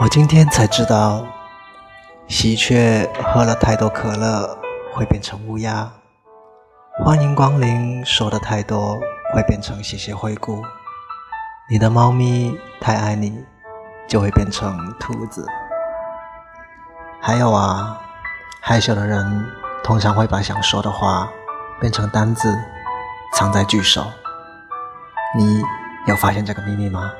我今天才知道喜鹊喝了太多可乐会变成乌鸦。欢迎光临说的太多会变成谢谢惠顾你的猫咪太爱你就会变成兔子。还有啊害羞的人通常会把想说的话变成单字藏在句首。你有发现这个秘密吗？